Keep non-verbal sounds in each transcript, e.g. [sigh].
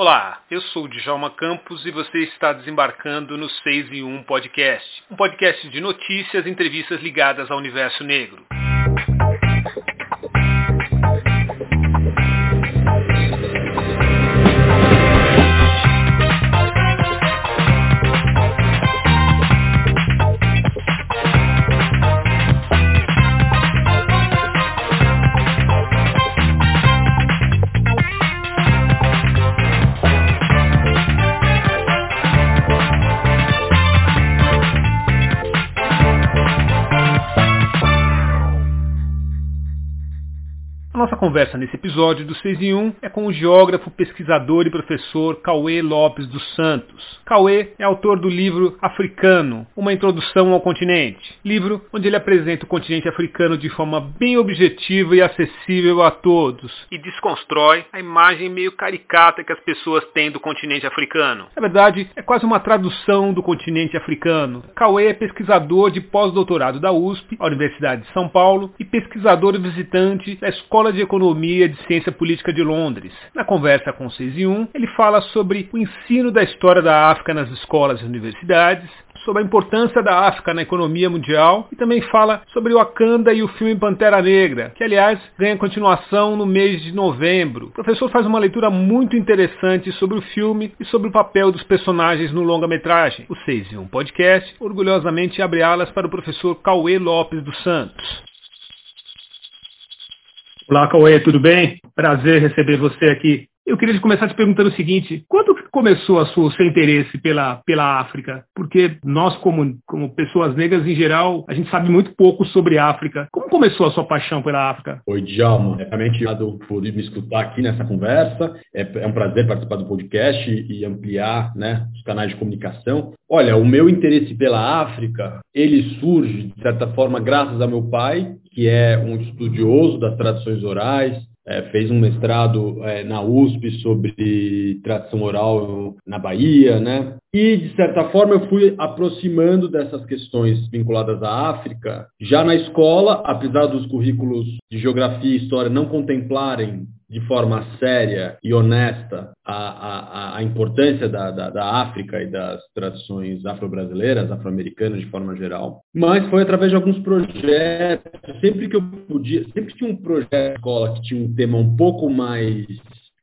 Olá, eu sou o Djalma Campos e você está desembarcando no 6 em 1 Podcast, um podcast de notícias e entrevistas ligadas ao universo negro. Conversa nesse episódio do 6 em 1 é com o geógrafo, pesquisador e professor Cauê Lopes dos Santos. Cauê é autor do livro Africano, uma introdução ao continente, livro onde ele apresenta o continente africano de forma bem objetiva e acessível a todos e desconstrói a imagem meio caricata que as pessoas têm do continente africano. Na verdade, é quase uma tradução do continente africano. Cauê é pesquisador de pós-doutorado da USP, a Universidade de São Paulo, e pesquisador visitante da Escola de Economia de Ciência Política de Londres. Na conversa com o 6 e 1, ele fala sobre o ensino da história da África nas escolas e universidades, sobre a importância da África na economia mundial e também fala sobre o Wakanda e o filme Pantera Negra, que aliás ganha continuação no mês de novembro. O professor faz uma leitura muito interessante sobre o filme e sobre o papel dos personagens no longa-metragem. O 6 e 1 Podcast orgulhosamente abre alas para o professor Cauê Lopes dos Santos. Olá, Cauê, tudo bem? Prazer receber você aqui. Eu queria começar te perguntando o seguinte: quando começou sua, o seu interesse pela, pela África? Porque nós, como, como pessoas negras em geral, a gente sabe muito pouco sobre a África. Como começou a sua paixão pela África? Oi, Djalma. É realmente obrigado por me escutar aqui nessa conversa. É, é um prazer participar do podcast e ampliar né, os canais de comunicação. Olha, o meu interesse pela África, ele surge, de certa forma, graças ao meu pai, que é um estudioso das tradições orais, é, fez um mestrado é, na USP sobre tradição oral na Bahia, né? E, de certa forma, eu fui aproximando dessas questões vinculadas à África, já na escola, apesar dos currículos de geografia e história não contemplarem de forma séria e honesta a, a, a importância da, da, da, África e das tradições afro-brasileiras, afro-americanas de forma geral. Mas foi através de alguns projetos, sempre que eu podia, sempre que tinha um projeto de escola que tinha um tema um pouco mais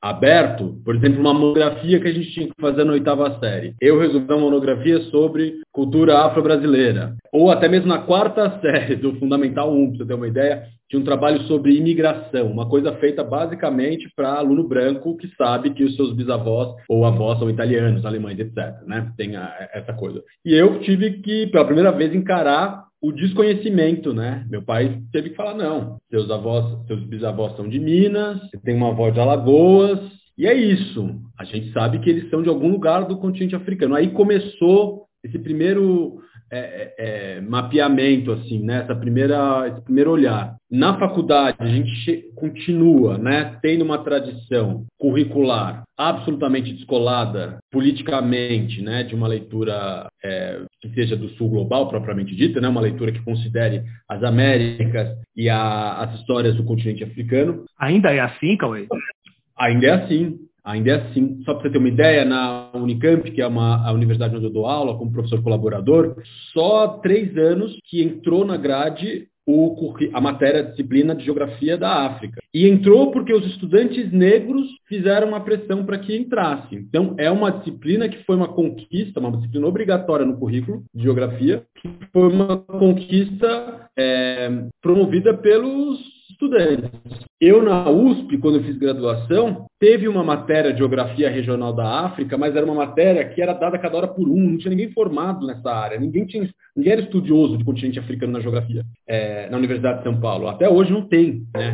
aberto, por exemplo, uma monografia que a gente tinha que fazer na oitava série. Eu resolvi uma monografia sobre cultura afro-brasileira. Ou até mesmo na quarta [laughs] série do Fundamental 1, para você ter uma ideia, tinha um trabalho sobre imigração, uma coisa feita basicamente para aluno branco que sabe que os seus bisavós ou avós são italianos, alemães, etc. Né? Tem a, essa coisa. E eu tive que, pela primeira vez, encarar o desconhecimento, né? Meu pai teve que falar, não, seus avós, seus bisavós são de Minas, você tem uma avó de Alagoas, e é isso. A gente sabe que eles são de algum lugar do continente africano. Aí começou esse primeiro é, é, é mapeamento, assim, né? Essa primeira, esse primeiro olhar. Na faculdade, a gente continua né, tendo uma tradição curricular absolutamente descolada politicamente né, de uma leitura é, que seja do sul global, propriamente dita, né, uma leitura que considere as Américas e a, as histórias do continente africano. Ainda é assim, Cauê? Ainda é assim. Ainda é assim. Só para você ter uma ideia, na Unicamp, que é uma, a universidade onde eu dou aula como professor colaborador, só três anos que entrou na grade o, a matéria a disciplina de geografia da África. E entrou porque os estudantes negros fizeram uma pressão para que entrasse. Então, é uma disciplina que foi uma conquista, uma disciplina obrigatória no currículo de geografia, que foi uma conquista é, promovida pelos estudantes. Eu, na USP, quando eu fiz graduação, teve uma matéria de geografia regional da África, mas era uma matéria que era dada cada hora por um, não tinha ninguém formado nessa área, ninguém, tinha, ninguém era estudioso do continente africano na geografia, é, na Universidade de São Paulo. Até hoje não tem né,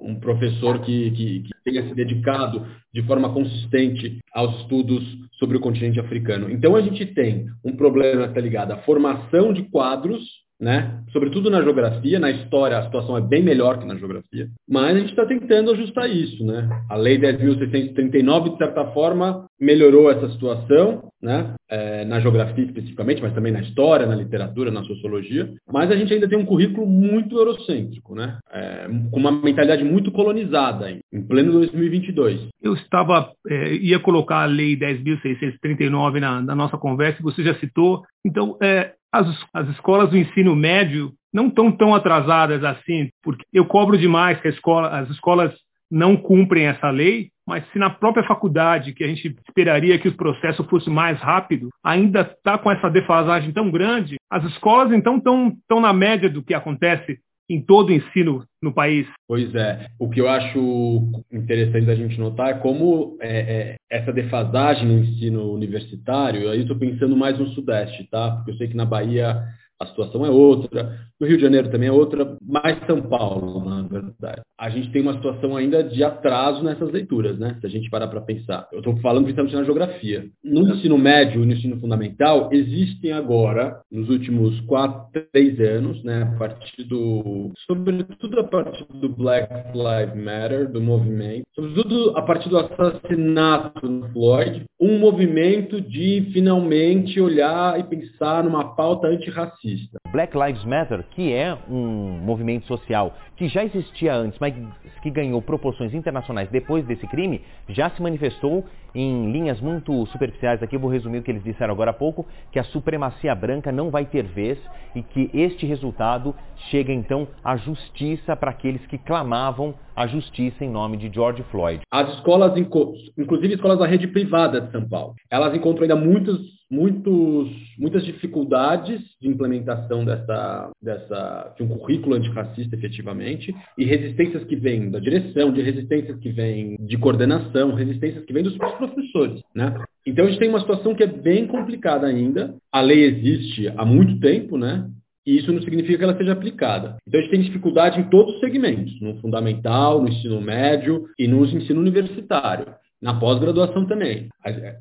um professor que, que, que tenha se dedicado de forma consistente aos estudos sobre o continente africano. Então a gente tem um problema que está ligado à formação de quadros né? Sobretudo na geografia, na história a situação é bem melhor que na geografia, mas a gente está tentando ajustar isso, né? A Lei 10.639, de certa forma, melhorou essa situação, né? É, na geografia especificamente, mas também na história, na literatura, na sociologia. Mas a gente ainda tem um currículo muito eurocêntrico, né? É, com uma mentalidade muito colonizada em pleno 2022. Eu estava é, ia colocar a lei 10.639 na, na nossa conversa, você já citou. Então, é, as, as escolas do ensino médio não estão tão atrasadas assim, porque eu cobro demais que escola, as escolas não cumprem essa lei, mas se na própria faculdade, que a gente esperaria que o processo fosse mais rápido, ainda está com essa defasagem tão grande, as escolas então estão na média do que acontece em todo o ensino no país. Pois é. O que eu acho interessante da gente notar é como é, é, essa defasagem no ensino universitário, aí estou pensando mais no Sudeste, tá? Porque eu sei que na Bahia a situação é outra. No Rio de Janeiro também é outra, mais São Paulo, na verdade. A gente tem uma situação ainda de atraso nessas leituras, né? Se a gente parar para pensar. Eu estou falando principalmente na geografia. No ensino médio, no ensino fundamental, existem agora, nos últimos quatro, três anos, né? A partir do. Sobretudo a partir do Black Lives Matter, do movimento, sobretudo a partir do assassinato do Floyd, um movimento de finalmente olhar e pensar numa pauta antirracista Black Lives Matter, que é um movimento social que já existia antes, mas que ganhou proporções internacionais depois desse crime, já se manifestou em linhas muito superficiais. Aqui eu vou resumir o que eles disseram agora há pouco, que a supremacia branca não vai ter vez e que este resultado chega então à justiça para aqueles que clamavam a justiça em nome de George Floyd. As escolas, inclusive escolas da rede privada de São Paulo, elas encontram ainda muitos, muitos, muitas dificuldades de implementação dessa, dessa, de um currículo antirracista efetivamente e resistências que vêm da direção, de resistências que vêm de coordenação, resistências que vêm dos professores, né? Então a gente tem uma situação que é bem complicada ainda. A lei existe há muito tempo, né? E isso não significa que ela seja aplicada. Então a gente tem dificuldade em todos os segmentos, no fundamental, no ensino médio e no ensino universitário. Na pós-graduação também.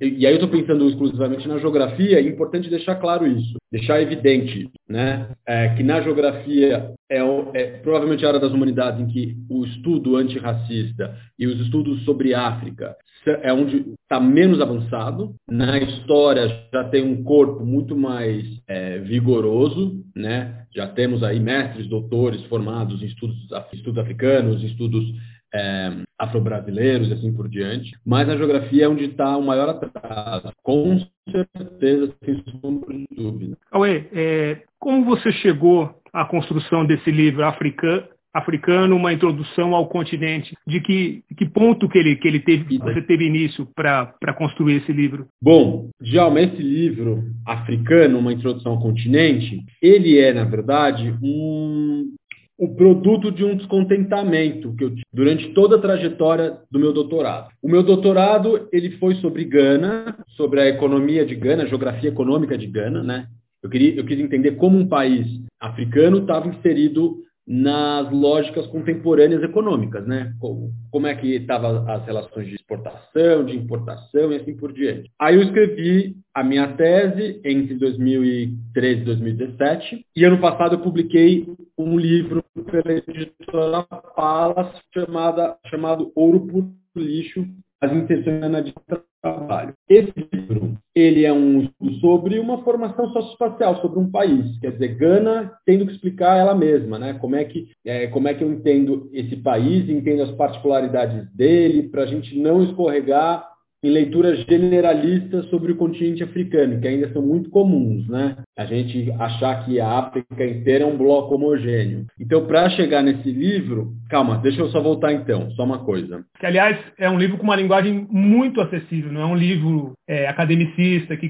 E aí eu estou pensando exclusivamente na geografia, é importante deixar claro isso, deixar evidente né, é, que na geografia é, é, provavelmente a área das humanidades em que o estudo antirracista e os estudos sobre África é onde está menos avançado. Na história já tem um corpo muito mais é, vigoroso, né? Já temos aí mestres, doutores formados em estudos, estudos africanos, estudos é, afro-brasileiros e assim por diante. Mas a geografia é onde está o maior atraso. Com certeza, sem sombra de dúvida. Cauê, é, como você chegou à construção desse livro africano? africano, uma introdução ao continente. De que, que ponto que ele, que ele teve, você teve início para construir esse livro? Bom, Djalma, esse livro, Africano, uma introdução ao continente, ele é, na verdade, um, o produto de um descontentamento que eu tive durante toda a trajetória do meu doutorado. O meu doutorado ele foi sobre Gana, sobre a economia de Gana, a geografia econômica de Gana, né? Eu, queria, eu quis entender como um país africano estava inserido nas lógicas contemporâneas econômicas, né? Como é que estavam as relações de exportação, de importação e assim por diante. Aí eu escrevi a minha tese entre 2013 e 2017 e ano passado eu publiquei um livro pela editora Palas chamada, chamado Ouro por Lixo, as intenções de trabalho. Esse livro, ele é um estudo sobre uma formação socioespacial, sobre um país. Quer dizer, Gana tendo que explicar ela mesma, né? Como é que, é, como é que eu entendo esse país, entendo as particularidades dele, para a gente não escorregar em leituras generalistas sobre o continente africano, que ainda são muito comuns, né? A gente achar que a África inteira é um bloco homogêneo. Então, para chegar nesse livro, calma, deixa eu só voltar então, só uma coisa. Que, aliás, é um livro com uma linguagem muito acessível, não é um livro é, academicista que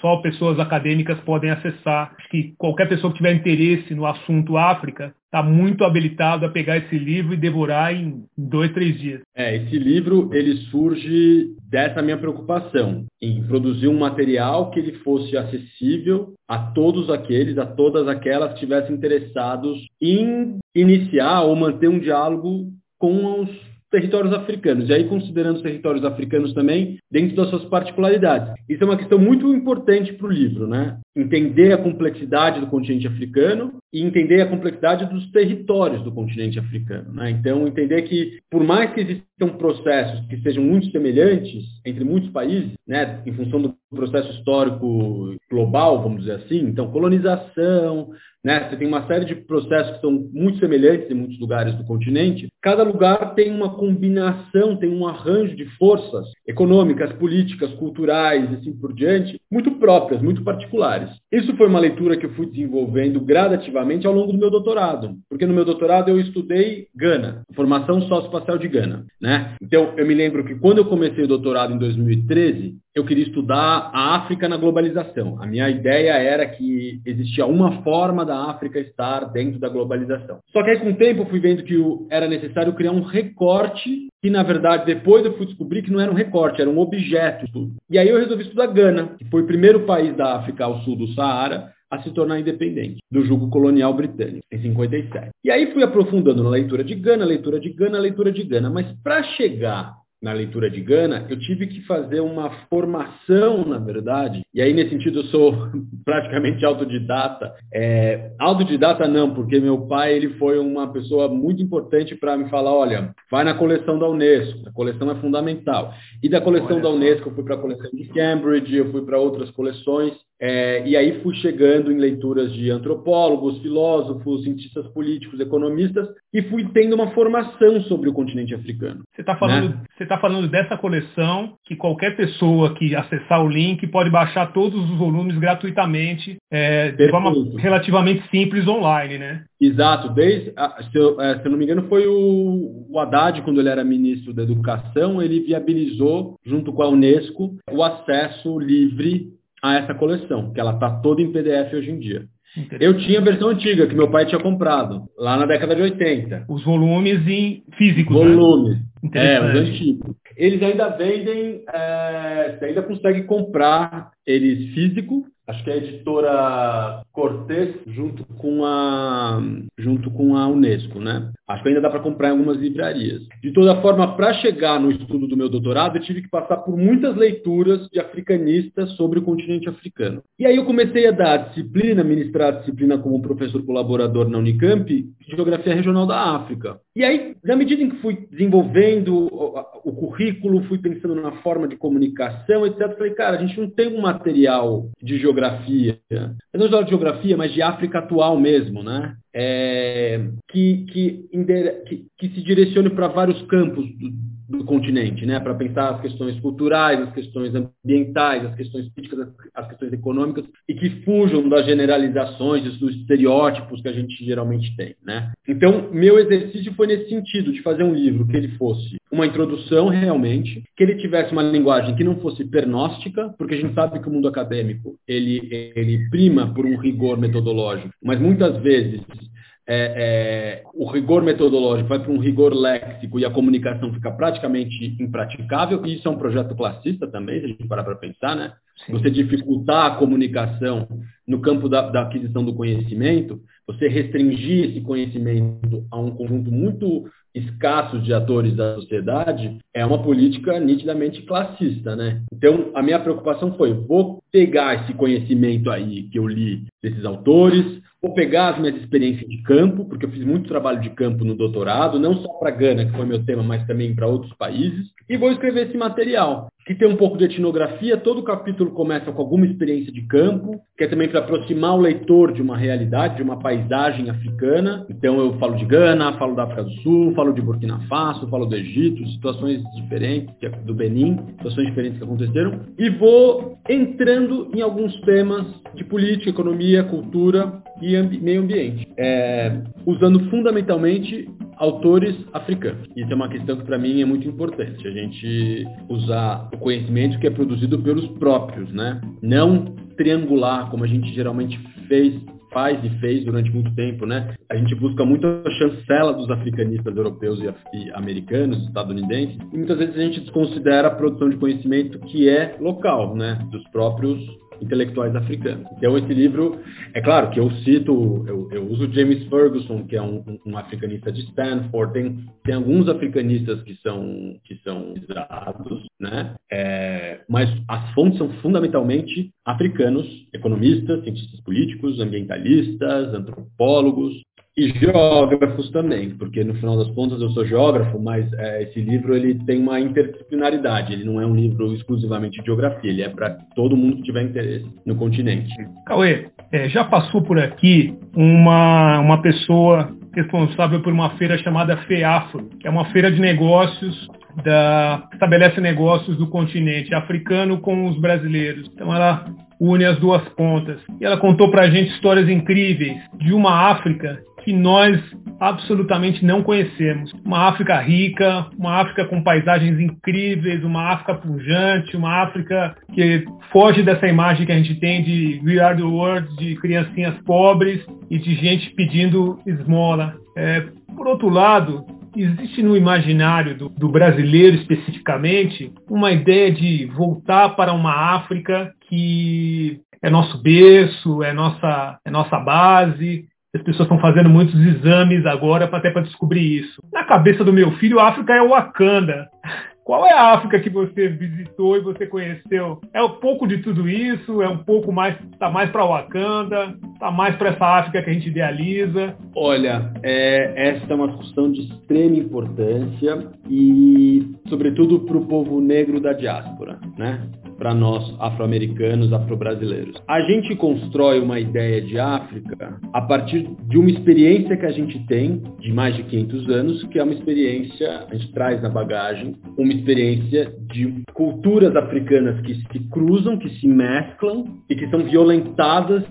só pessoas acadêmicas podem acessar. Acho que qualquer pessoa que tiver interesse no assunto África está muito habilitado a pegar esse livro e devorar em dois, três dias. É, esse livro ele surge dessa minha preocupação em produzir um material que ele fosse acessível a todos aqueles, a todas aquelas que estivessem interessados em iniciar ou manter um diálogo com os territórios africanos. E aí, considerando os territórios africanos também, dentro das suas particularidades. Isso é uma questão muito importante para o livro, né? Entender a complexidade do continente africano e entender a complexidade dos territórios do continente africano. Né? Então, entender que, por mais que existam processos que sejam muito semelhantes entre muitos países, né, em função do processo histórico global, vamos dizer assim, então, colonização, né, você tem uma série de processos que são muito semelhantes em muitos lugares do continente, cada lugar tem uma combinação, tem um arranjo de forças econômicas, políticas, culturais e assim por diante, muito próprias, muito particulares. United Isso foi uma leitura que eu fui desenvolvendo gradativamente ao longo do meu doutorado, porque no meu doutorado eu estudei Gana, formação socioespacial de Gana. Né? Então, eu me lembro que quando eu comecei o doutorado em 2013, eu queria estudar a África na globalização. A minha ideia era que existia uma forma da África estar dentro da globalização. Só que aí, com o tempo, eu fui vendo que era necessário criar um recorte, que na verdade, depois eu fui descobrir que não era um recorte, era um objeto. E aí eu resolvi estudar Gana, que foi o primeiro país da África ao sul do Saara, a se tornar independente do jugo colonial britânico, em 57. E aí fui aprofundando na leitura de Gana, leitura de Gana, leitura de Gana. Mas para chegar na leitura de Gana, eu tive que fazer uma formação, na verdade, e aí nesse sentido eu sou [laughs] praticamente autodidata. É, autodidata não, porque meu pai ele foi uma pessoa muito importante para me falar, olha, vai na coleção da Unesco, a coleção é fundamental. E da coleção olha da Unesco eu fui para a coleção de Cambridge, eu fui para outras coleções, é, e aí fui chegando em leituras de antropólogos, filósofos, cientistas políticos, economistas, e fui tendo uma formação sobre o continente africano. Você está falando, né? tá falando dessa coleção que qualquer pessoa que acessar o link pode baixar todos os volumes gratuitamente, é, de forma relativamente simples online, né? Exato. Desde, se, eu, é, se eu não me engano, foi o, o Haddad, quando ele era ministro da Educação, ele viabilizou, junto com a Unesco, o acesso livre a essa coleção, que ela está toda em PDF hoje em dia. Eu tinha a versão antiga, que meu pai tinha comprado, lá na década de 80. Os volumes em físicos, né? Volumes. Né? É, os antigos. Eles ainda vendem, é, você ainda consegue comprar eles físico, acho que é a editora Cortez junto com a junto com a Unesco, né? Acho que ainda dá para comprar em algumas livrarias. De toda forma, para chegar no estudo do meu doutorado, eu tive que passar por muitas leituras de africanistas sobre o continente africano. E aí eu comecei a dar a disciplina, ministrar a disciplina como professor colaborador na Unicamp, de Geografia Regional da África. E aí, na medida em que fui desenvolvendo o, currículo, fui pensando na forma de comunicação, etc., falei, cara, a gente não tem um material de geografia, não só de geografia, mas de África atual mesmo, né? É, que, que, que, que, se direcione para vários campos do, do continente, né? para pensar as questões culturais, as questões ambientais, as questões políticas, as questões econômicas, e que fujam das generalizações, dos estereótipos que a gente geralmente tem. Né? Então, meu exercício foi nesse sentido, de fazer um livro que ele fosse uma introdução realmente, que ele tivesse uma linguagem que não fosse pernóstica, porque a gente sabe que o mundo acadêmico ele, ele prima por um rigor metodológico, mas muitas vezes é, é, o rigor metodológico vai para um rigor léxico e a comunicação fica praticamente impraticável, e isso é um projeto classista também, se a gente parar para pensar, né? Sim. Você dificultar a comunicação no campo da, da, aquisição do conhecimento, você restringir esse conhecimento a um conjunto muito escasso de atores da sociedade, é uma política nitidamente classista, né? Então, a minha preocupação foi, vou pegar esse conhecimento aí que eu li desses autores, Vou pegar as minhas experiências de campo, porque eu fiz muito trabalho de campo no doutorado, não só para Gana, que foi meu tema, mas também para outros países, e vou escrever esse material, que tem um pouco de etnografia. Todo capítulo começa com alguma experiência de campo, que é também para aproximar o leitor de uma realidade, de uma paisagem africana. Então eu falo de Gana, falo da África do Sul, falo de Burkina Faso, falo do Egito, situações diferentes, é do Benin, situações diferentes que aconteceram, e vou entrando em alguns temas de política, economia, cultura e meio ambiente, é, usando fundamentalmente autores africanos. Isso é uma questão que para mim é muito importante, a gente usar o conhecimento que é produzido pelos próprios, né? Não triangular como a gente geralmente fez faz e fez durante muito tempo, né? A gente busca muito a chancela dos africanistas europeus e, americanos, estadunidenses, e muitas vezes a gente desconsidera a produção de conhecimento que é local, né? Dos próprios intelectuais africanos. Então, esse livro, é claro que eu cito, eu, eu uso James Ferguson, que é um, um, africanista de Stanford, tem, tem alguns africanistas que são, que são usados, né? É, mas as fontes são fundamentalmente africanos, economistas, cientistas políticos, ambientalistas, antropólogos, e geógrafos também, porque no final das contas eu sou geógrafo, mas é, esse livro ele tem uma interdisciplinaridade, ele não é um livro exclusivamente de geografia, ele é para todo mundo que tiver interesse no continente. Cauê, é, já passou por aqui uma, uma pessoa responsável por uma feira chamada FEAFRO, que é uma feira de negócios da estabelece negócios do continente africano com os brasileiros. Então ela une as duas pontas. E ela contou para a gente histórias incríveis de uma África que nós absolutamente não conhecemos. Uma África rica, uma África com paisagens incríveis, uma África pujante, uma África que foge dessa imagem que a gente tem de We Are the World, de criancinhas pobres e de gente pedindo esmola. É, por outro lado, existe no imaginário do, do, brasileiro especificamente uma ideia de voltar para uma África que é nosso berço, é nossa, é nossa base, as pessoas estão fazendo muitos exames agora até para descobrir isso. Na cabeça do meu filho, a África é o Wakanda. Qual é a África que você visitou e você conheceu? É um pouco de tudo isso? É um pouco mais, tá mais para Wakanda? Tá mais para essa África que a gente idealiza? Olha, é, essa é uma discussão de extrema importância e, sobretudo, para o povo negro da diáspora, né? para nós afro-americanos, afro-brasileiros. A gente constrói uma ideia de África a partir de uma experiência que a gente tem de mais de 500 anos, que é uma experiência, a gente traz na bagagem, uma experiência de culturas africanas que se cruzam, que se mesclam e que são violentadas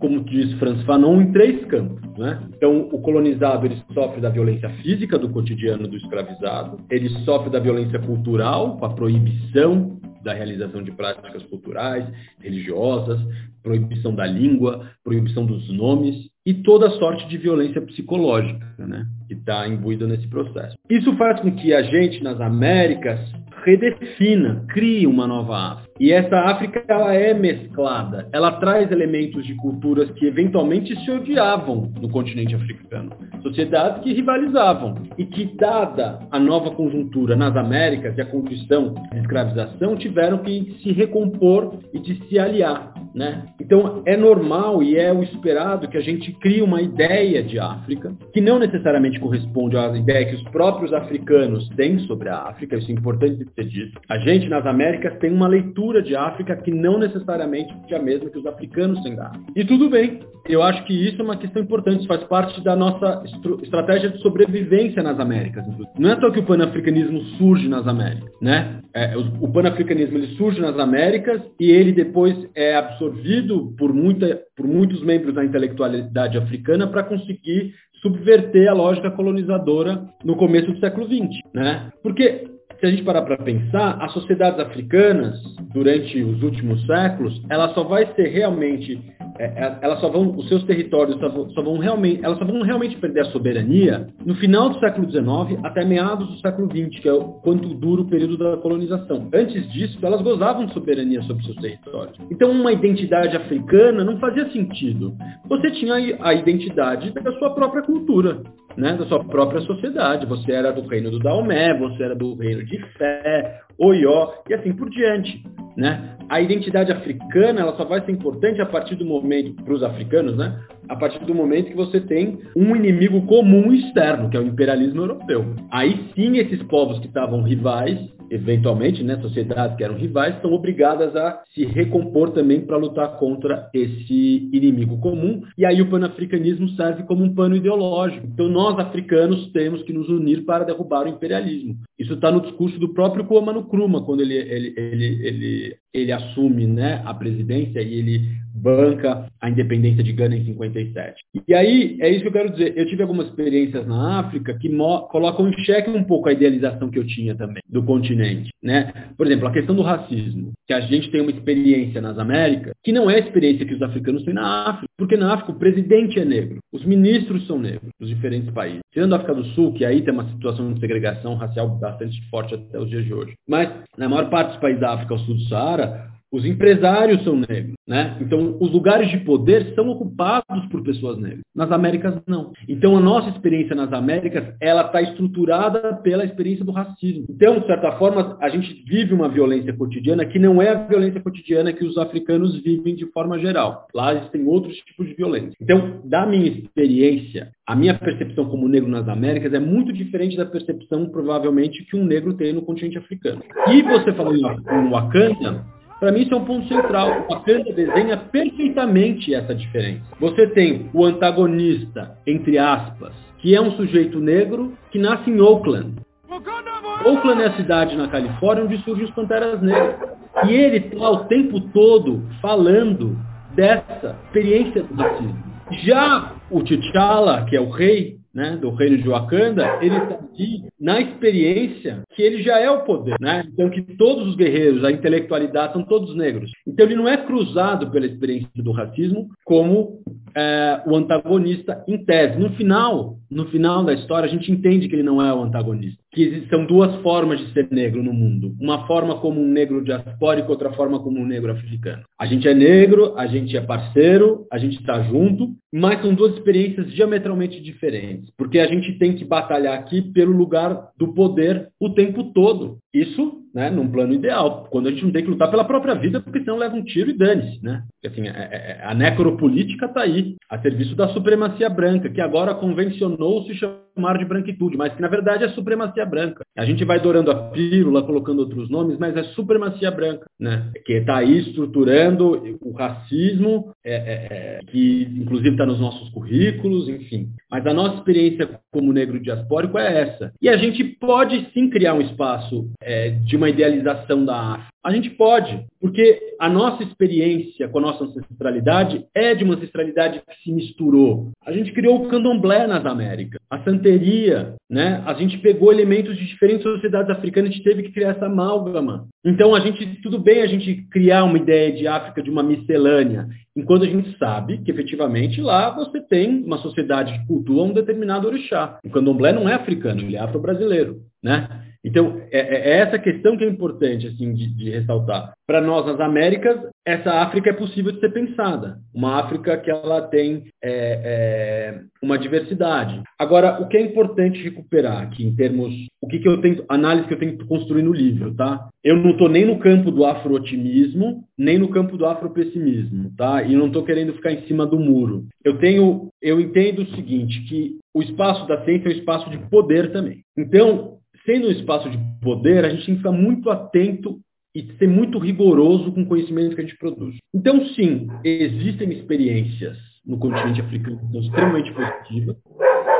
como diz Franz Fanon, em três campos. Né? Então, o colonizado ele sofre da violência física do cotidiano do escravizado, ele sofre da violência cultural, com a proibição da realização de práticas culturais, religiosas, proibição da língua, proibição dos nomes e toda sorte de violência psicológica, né, que está imbuída nesse processo. Isso faz com que a gente nas Américas redefina, crie uma nova África. E essa África ela é mesclada, ela traz elementos de culturas que eventualmente se odiavam no continente africano, sociedades que rivalizavam e que, dada a nova conjuntura nas Américas e a condição de escravização, tiveram que se recompor e de se aliar. Né? Então é normal e é o esperado que a gente crie uma ideia de África que não necessariamente corresponde à ideia que os próprios africanos têm sobre a África, isso é importante dito. A gente nas Américas tem uma leitura de África que não necessariamente é a mesma que os africanos têm da África. E tudo bem, eu acho que isso é uma questão importante, faz parte da nossa estratégia de sobrevivência nas Américas. Não é só que o panafricanismo surge nas Américas, né? É, o, o panafricanismo surge nas Américas e ele depois é absorvido por, muita, por muitos membros da intelectualidade africana para conseguir subverter a lógica colonizadora no começo do século XX, né? Porque se a gente parar para pensar, as sociedades africanas, durante os últimos séculos, ela só vai ser realmente é, é, elas só vão, os seus territórios só vão, só vão, realmente, elas só vão realmente perder a soberania no final do século XIX até meados do século XX, que é o, quanto dura o período da colonização. Antes disso, elas gozavam de soberania sobre seus territórios. Então, uma identidade africana não fazia sentido. Você tinha a identidade da sua própria cultura, né, da sua própria sociedade. Você era do reino do Daomé, você era do reino de Fé, Oió e assim por diante. Né? A identidade africana ela só vai ser importante a partir do momento, para os africanos, né? A partir do momento que você tem um inimigo comum externo, que é o imperialismo europeu. Aí sim esses povos que estavam rivais, eventualmente, né, sociedades que eram rivais, estão obrigadas a se recompor também para lutar contra esse inimigo comum. E aí o panafricanismo serve como um pano ideológico. Então nós africanos temos que nos unir para derrubar o imperialismo. Isso está no discurso do próprio Kwame Nkrumah quando ele, ele, ele, ele, ele assume né, a presidência e ele banca a independência de Gana em 57. E aí, é isso que eu quero dizer. Eu tive algumas experiências na África que colocam em xeque um pouco a idealização que eu tinha também do continente. Né? Por exemplo, a questão do racismo, que a gente tem uma experiência nas Américas que não é a experiência que os africanos têm na África, porque na África o presidente é negro, os ministros são negros dos diferentes países. Tirando a África do Sul, que aí tem uma situação de segregação racial bastante forte até os dias de hoje. Mas na maior parte dos países da África ao sul do Saara, os empresários são negros, né? Então, os lugares de poder são ocupados por pessoas negras. Nas Américas, não. Então, a nossa experiência nas Américas, ela está estruturada pela experiência do racismo. Então, de certa forma, a gente vive uma violência cotidiana que não é a violência cotidiana que os africanos vivem de forma geral. Lá existem outros tipos de violência. Então, da minha experiência, a minha percepção como negro nas Américas é muito diferente da percepção, provavelmente, que um negro tem no continente africano. E você falou em Wakanda, para mim, isso é um ponto central. O Wakanda desenha perfeitamente essa diferença. Você tem o antagonista, entre aspas, que é um sujeito negro que nasce em Oakland. Oakland é a cidade na Califórnia onde surgem os Panteras Negras. E ele está o tempo todo falando dessa experiência do racismo. Já o T'Challa, que é o rei, né, do reino de Wakanda, ele está aqui na experiência que ele já é o poder, né? Então que todos os guerreiros, a intelectualidade são todos negros. Então ele não é cruzado pela experiência do racismo como é, o antagonista em tese. No final, no final da história, a gente entende que ele não é o antagonista. Que são duas formas de ser negro no mundo. Uma forma como um negro diaspórico, outra forma como um negro africano. A gente é negro, a gente é parceiro, a gente está junto, mas são duas experiências diametralmente diferentes. Porque a gente tem que batalhar aqui pelo lugar do poder o tempo todo. Isso né, num plano ideal, quando a gente não tem que lutar pela própria vida, porque senão leva um tiro e dane-se. Né? Assim, a, é, é, é, a necropolítica está aí, a serviço da supremacia branca, que agora convencionou se chamar de branquitude, mas que na verdade é supremacia branca. A gente vai dourando a pílula, colocando outros nomes, mas é supremacia branca, né? que está aí estruturando o racismo, é, é, é que inclusive está nos nossos currículos, enfim. Mas a nossa experiência como negro diaspórico é essa. E a gente pode sim criar um espaço de uma idealização da África. A gente pode, porque a nossa experiência com a nossa ancestralidade é de uma ancestralidade que se misturou. A gente criou o candomblé nas Américas, a santeria, né? A gente pegou elementos de diferentes sociedades africanas e teve que criar essa amálgama. Então a gente, tudo bem a gente criar uma ideia de África de uma miscelânea, enquanto a gente sabe que efetivamente lá você tem uma sociedade que cultua um determinado orixá. O candomblé não é africano, ele é afro-brasileiro, né? Então, é, é, é, essa questão que é importante assim, de, de ressaltar. Para nós, nas Américas, essa África é possível de ser pensada. Uma África que ela tem é, é, uma diversidade. Agora, o que é importante recuperar aqui, em termos... O que, que eu tento... Análise que eu tento construir no livro, tá? Eu não estou nem no campo do afro-otimismo, nem no campo do afro-pessimismo, tá? E não estou querendo ficar em cima do muro. Eu tenho... Eu entendo o seguinte, que o espaço da ciência é um espaço de poder também. Então, sendo um espaço de poder, a gente tem que ficar muito atento e ser muito rigoroso com o conhecimento que a gente produz. Então, sim, existem experiências no continente africano que são extremamente positivas.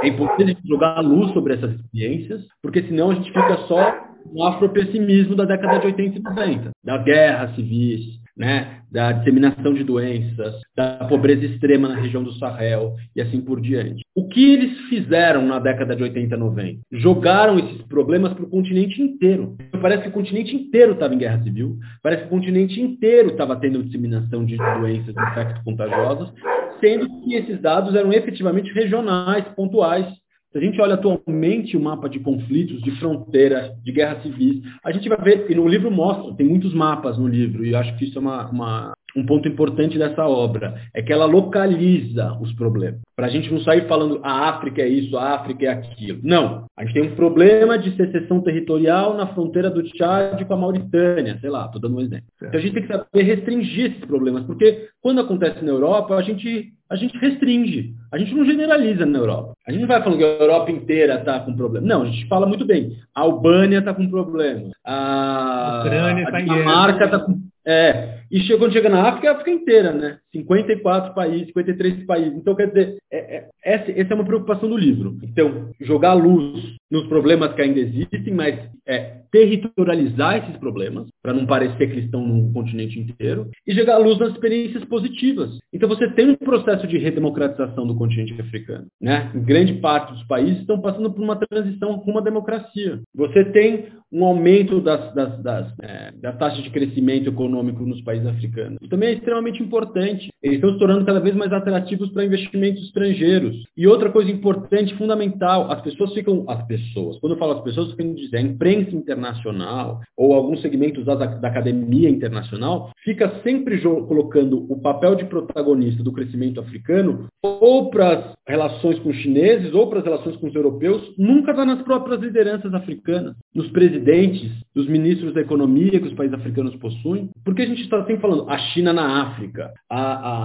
É importante jogar a luz sobre essas experiências, porque senão a gente fica só no afropessimismo da década de 80 e 90, das guerras civis, né, da disseminação de doenças, da pobreza extrema na região do Sahel e assim por diante. O que eles fizeram na década de 80 e 90? Jogaram esses problemas para o continente inteiro. Parece que o continente inteiro estava em guerra civil, parece que o continente inteiro estava tendo disseminação de doenças infecto-contagiosas, sendo que esses dados eram efetivamente regionais, pontuais. Se a gente olha atualmente o mapa de conflitos, de fronteira, de guerras civis, a gente vai ver, e no livro mostra, tem muitos mapas no livro, e acho que isso é uma, uma, um ponto importante dessa obra, é que ela localiza os problemas. Para a gente não sair falando a África é isso, a África é aquilo. Não. A gente tem um problema de secessão territorial na fronteira do Tchad com a Mauritânia, sei lá, estou dando um exemplo. Então a gente tem que saber restringir esses problemas, porque quando acontece na Europa, a gente a gente restringe. A gente não generaliza na Europa. A gente não vai falando que a Europa inteira está com problema. Não, a gente fala muito bem. A Albânia está com problema. A, Ucrânia a Dinamarca está com. É, e chegou, quando chega na África, é a África inteira, né? 54 países, 53 países. Então, quer dizer, é, é, essa, essa, é uma preocupação do livro. Então, jogar luz nos problemas que ainda existem, mas é, territorializar esses problemas, para não parecer que eles estão no continente inteiro, e jogar luz nas experiências positivas. Então, você tem um processo de redemocratização do continente africano. Né? Em grande parte dos países estão passando por uma transição com uma democracia. Você tem um aumento das, das, das, é, das taxas de crescimento econômico nos países africanos. Também é extremamente importante. Eles estão se tornando cada vez mais atrativos para investimentos estrangeiros. E outra coisa importante, fundamental, as pessoas ficam, as pessoas, quando eu falo as pessoas, quero dizer, a imprensa internacional ou alguns segmentos da, da academia internacional fica sempre colocando o papel de protagonista do crescimento africano ou para as relações com os chineses ou para as relações com os europeus, nunca está nas próprias lideranças africanas, nos presidentes, dos ministros da economia que os países africanos possuem, porque a gente está sempre falando a China na África, a, a,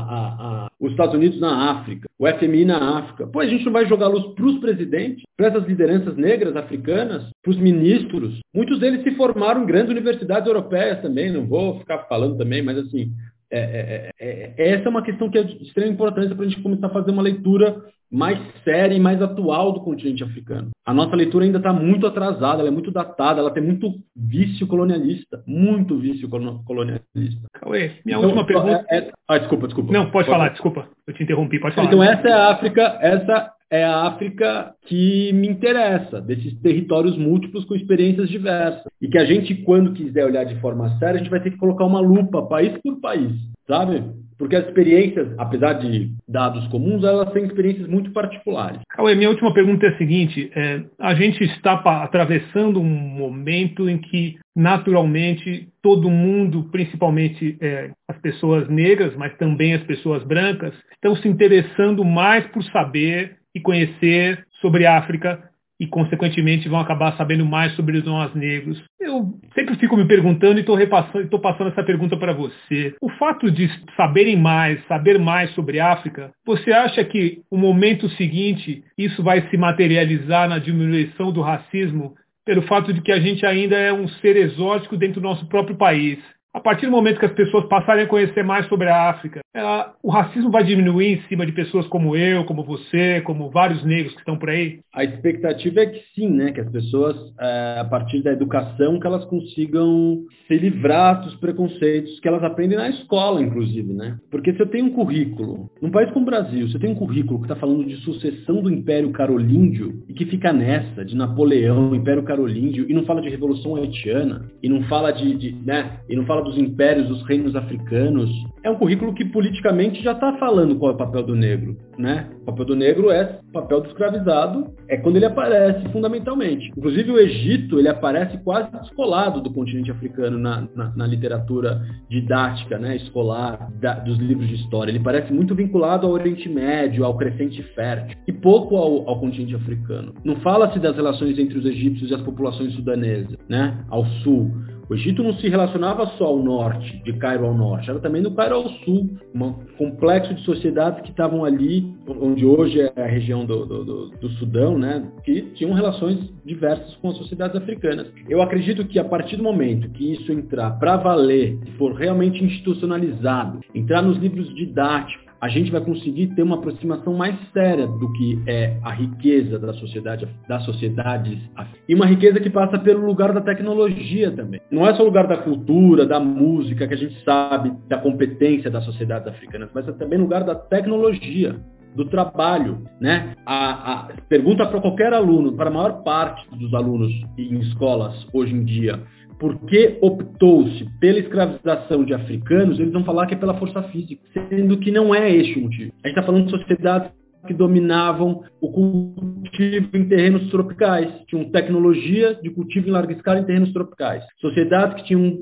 a, os Estados Unidos na África, o FMI na África. Pô, a gente não vai jogar luz para os presidentes, para essas lideranças negras africanas, para os ministros. Muitos deles se formaram em grandes universidades europeias também, não vou ficar falando também, mas assim, é, é, é, é essa é uma questão que é de extrema importância para a gente começar a fazer uma leitura mais séria e mais atual do continente africano. A nossa leitura ainda está muito atrasada, ela é muito datada, ela tem muito vício colonialista, muito vício colonialista. Cauê, minha então, última pergunta. É, é... Ah, desculpa, desculpa. Não, pode, pode falar, desculpa, eu te interrompi, pode falar. Então essa é a África, essa é a África que me interessa, desses territórios múltiplos com experiências diversas. E que a gente, quando quiser olhar de forma séria, a gente vai ter que colocar uma lupa, país por país, sabe? Porque as experiências, apesar de dados comuns, elas têm experiências muito particulares. Cauê, minha última pergunta é a seguinte: é, a gente está atravessando um momento em que, naturalmente, todo mundo, principalmente é, as pessoas negras, mas também as pessoas brancas, estão se interessando mais por saber e conhecer sobre a África e, consequentemente, vão acabar sabendo mais sobre nós negros. Eu sempre fico me perguntando e estou passando essa pergunta para você. O fato de saberem mais, saber mais sobre África, você acha que o momento seguinte isso vai se materializar na diminuição do racismo pelo fato de que a gente ainda é um ser exótico dentro do nosso próprio país? A partir do momento que as pessoas passarem a conhecer mais sobre a África, ela, o racismo vai diminuir em cima de pessoas como eu, como você, como vários negros que estão por aí? A expectativa é que sim, né? Que as pessoas, é, a partir da educação, que elas consigam se livrar dos preconceitos que elas aprendem na escola, inclusive, né? Porque se eu tenho um currículo, num país como o Brasil, se eu tenho um currículo que está falando de sucessão do Império Carolíndio e que fica nessa, de Napoleão, Império Carolíndio, e não fala de Revolução Haitiana, e não fala de, de né? E não fala dos impérios, dos reinos africanos, é um currículo que politicamente já está falando qual é o papel do negro, né? O papel do negro é o papel do escravizado, é quando ele aparece fundamentalmente. Inclusive o Egito, ele aparece quase descolado do continente africano na, na, na literatura didática, né, escolar, da, dos livros de história. Ele parece muito vinculado ao Oriente Médio, ao crescente fértil, e pouco ao, ao continente africano. Não fala-se das relações entre os egípcios e as populações sudanesas, né, ao sul. O Egito não se relacionava só ao norte, de Cairo ao norte, era também no Cairo ao sul, um complexo de sociedades que estavam ali, onde hoje é a região do, do, do, do Sudão, né, que tinham relações diversas com as sociedades africanas. Eu acredito que a partir do momento que isso entrar para valer, for realmente institucionalizado, entrar nos livros didáticos, a gente vai conseguir ter uma aproximação mais séria do que é a riqueza da sociedade, das sociedades e uma riqueza que passa pelo lugar da tecnologia também. Não é só o lugar da cultura, da música, que a gente sabe da competência das sociedades africanas, mas é também lugar da tecnologia do trabalho, né? A, a pergunta para qualquer aluno, para a maior parte dos alunos em escolas hoje em dia, por que optou-se pela escravização de africanos, eles vão falar que é pela força física, sendo que não é este o motivo. A gente está falando de sociedades que dominavam o cultivo em terrenos tropicais, tinham tecnologia de cultivo em larga escala em terrenos tropicais. Sociedades que tinham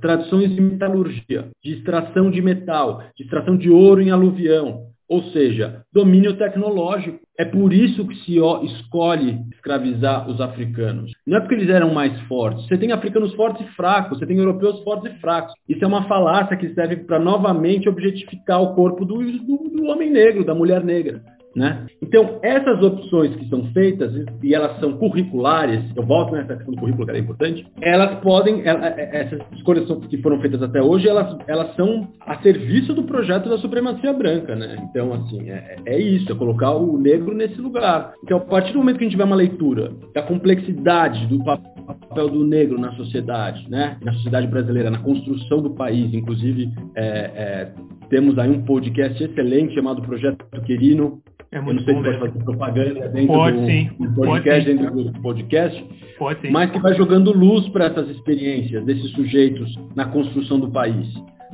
tradições de metalurgia, de extração de metal, de extração de ouro em aluvião, ou seja, domínio tecnológico. É por isso que se escolhe escravizar os africanos. Não é porque eles eram mais fortes. Você tem africanos fortes e fracos, você tem europeus fortes e fracos. Isso é uma falácia que serve para novamente objetificar o corpo do, do, do homem negro, da mulher negra. Né? Então, essas opções que são feitas, e elas são curriculares, eu volto nessa questão do currículo que é importante, elas podem, é, essas escolhas que foram feitas até hoje, elas, elas são a serviço do projeto da supremacia branca. Né? Então, assim, é, é isso, é colocar o negro nesse lugar. Então, a partir do momento que a gente tiver uma leitura da complexidade do papel do negro na sociedade, né? na sociedade brasileira, na construção do país, inclusive é, é, temos aí um podcast excelente chamado Projeto Querino, é muito eu não sei se pode fazer propaganda dentro pode, do, sim. do podcast, pode, dentro do podcast, pode, sim. mas que vai jogando luz para essas experiências desses sujeitos na construção do país.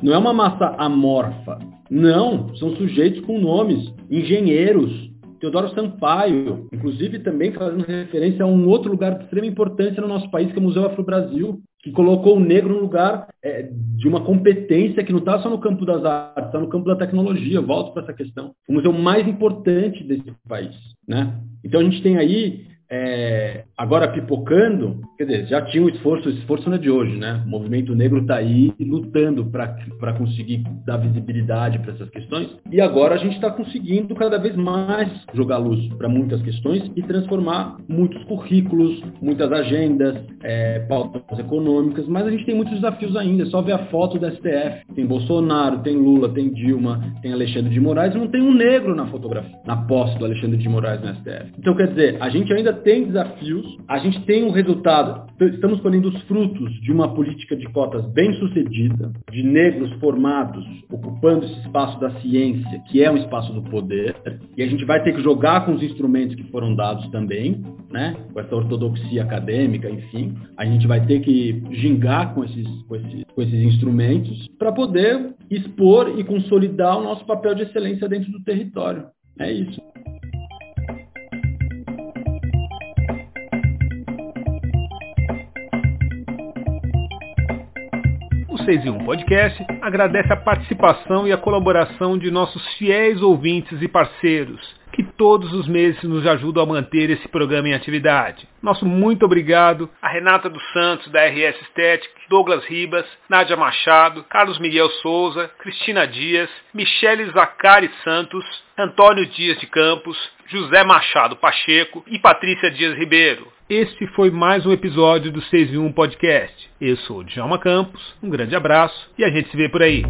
Não é uma massa amorfa. Não, são sujeitos com nomes, engenheiros, Teodoro Sampaio, inclusive também fazendo referência a um outro lugar de extrema importância no nosso país, que é o Museu Afro-Brasil, que colocou o negro no lugar é, de uma competência que não está só no campo das artes, está no campo da tecnologia. volto para essa questão. O museu mais importante desse país. Né? Então a gente tem aí é, agora pipocando, quer dizer, já tinha um esforço, o esforço não é de hoje, né? O movimento negro está aí lutando para conseguir dar visibilidade para essas questões, e agora a gente está conseguindo cada vez mais jogar luz para muitas questões e transformar muitos currículos, muitas agendas, é, pautas econômicas, mas a gente tem muitos desafios ainda, é só ver a foto da STF. Tem Bolsonaro, tem Lula, tem Dilma, tem Alexandre de Moraes, não tem um negro na fotografia, na posse do Alexandre de Moraes no STF. Então, quer dizer, a gente ainda tem desafios, a gente tem um resultado, estamos colhendo os frutos de uma política de cotas bem sucedida, de negros formados ocupando esse espaço da ciência, que é um espaço do poder, e a gente vai ter que jogar com os instrumentos que foram dados também, né? com essa ortodoxia acadêmica, enfim, a gente vai ter que gingar com esses, com esses, com esses instrumentos para poder expor e consolidar o nosso papel de excelência dentro do território. É isso. 6 e 1 Podcast agradece a participação e a colaboração de nossos fiéis ouvintes e parceiros, que todos os meses nos ajudam a manter esse programa em atividade. Nosso muito obrigado a Renata dos Santos, da RS Estética, Douglas Ribas, Nádia Machado, Carlos Miguel Souza, Cristina Dias, Michele Zacari Santos, Antônio Dias de Campos, José Machado Pacheco e Patrícia Dias Ribeiro. Este foi mais um episódio do 6 em 1 Podcast. Eu sou o Djalma Campos, um grande abraço e a gente se vê por aí.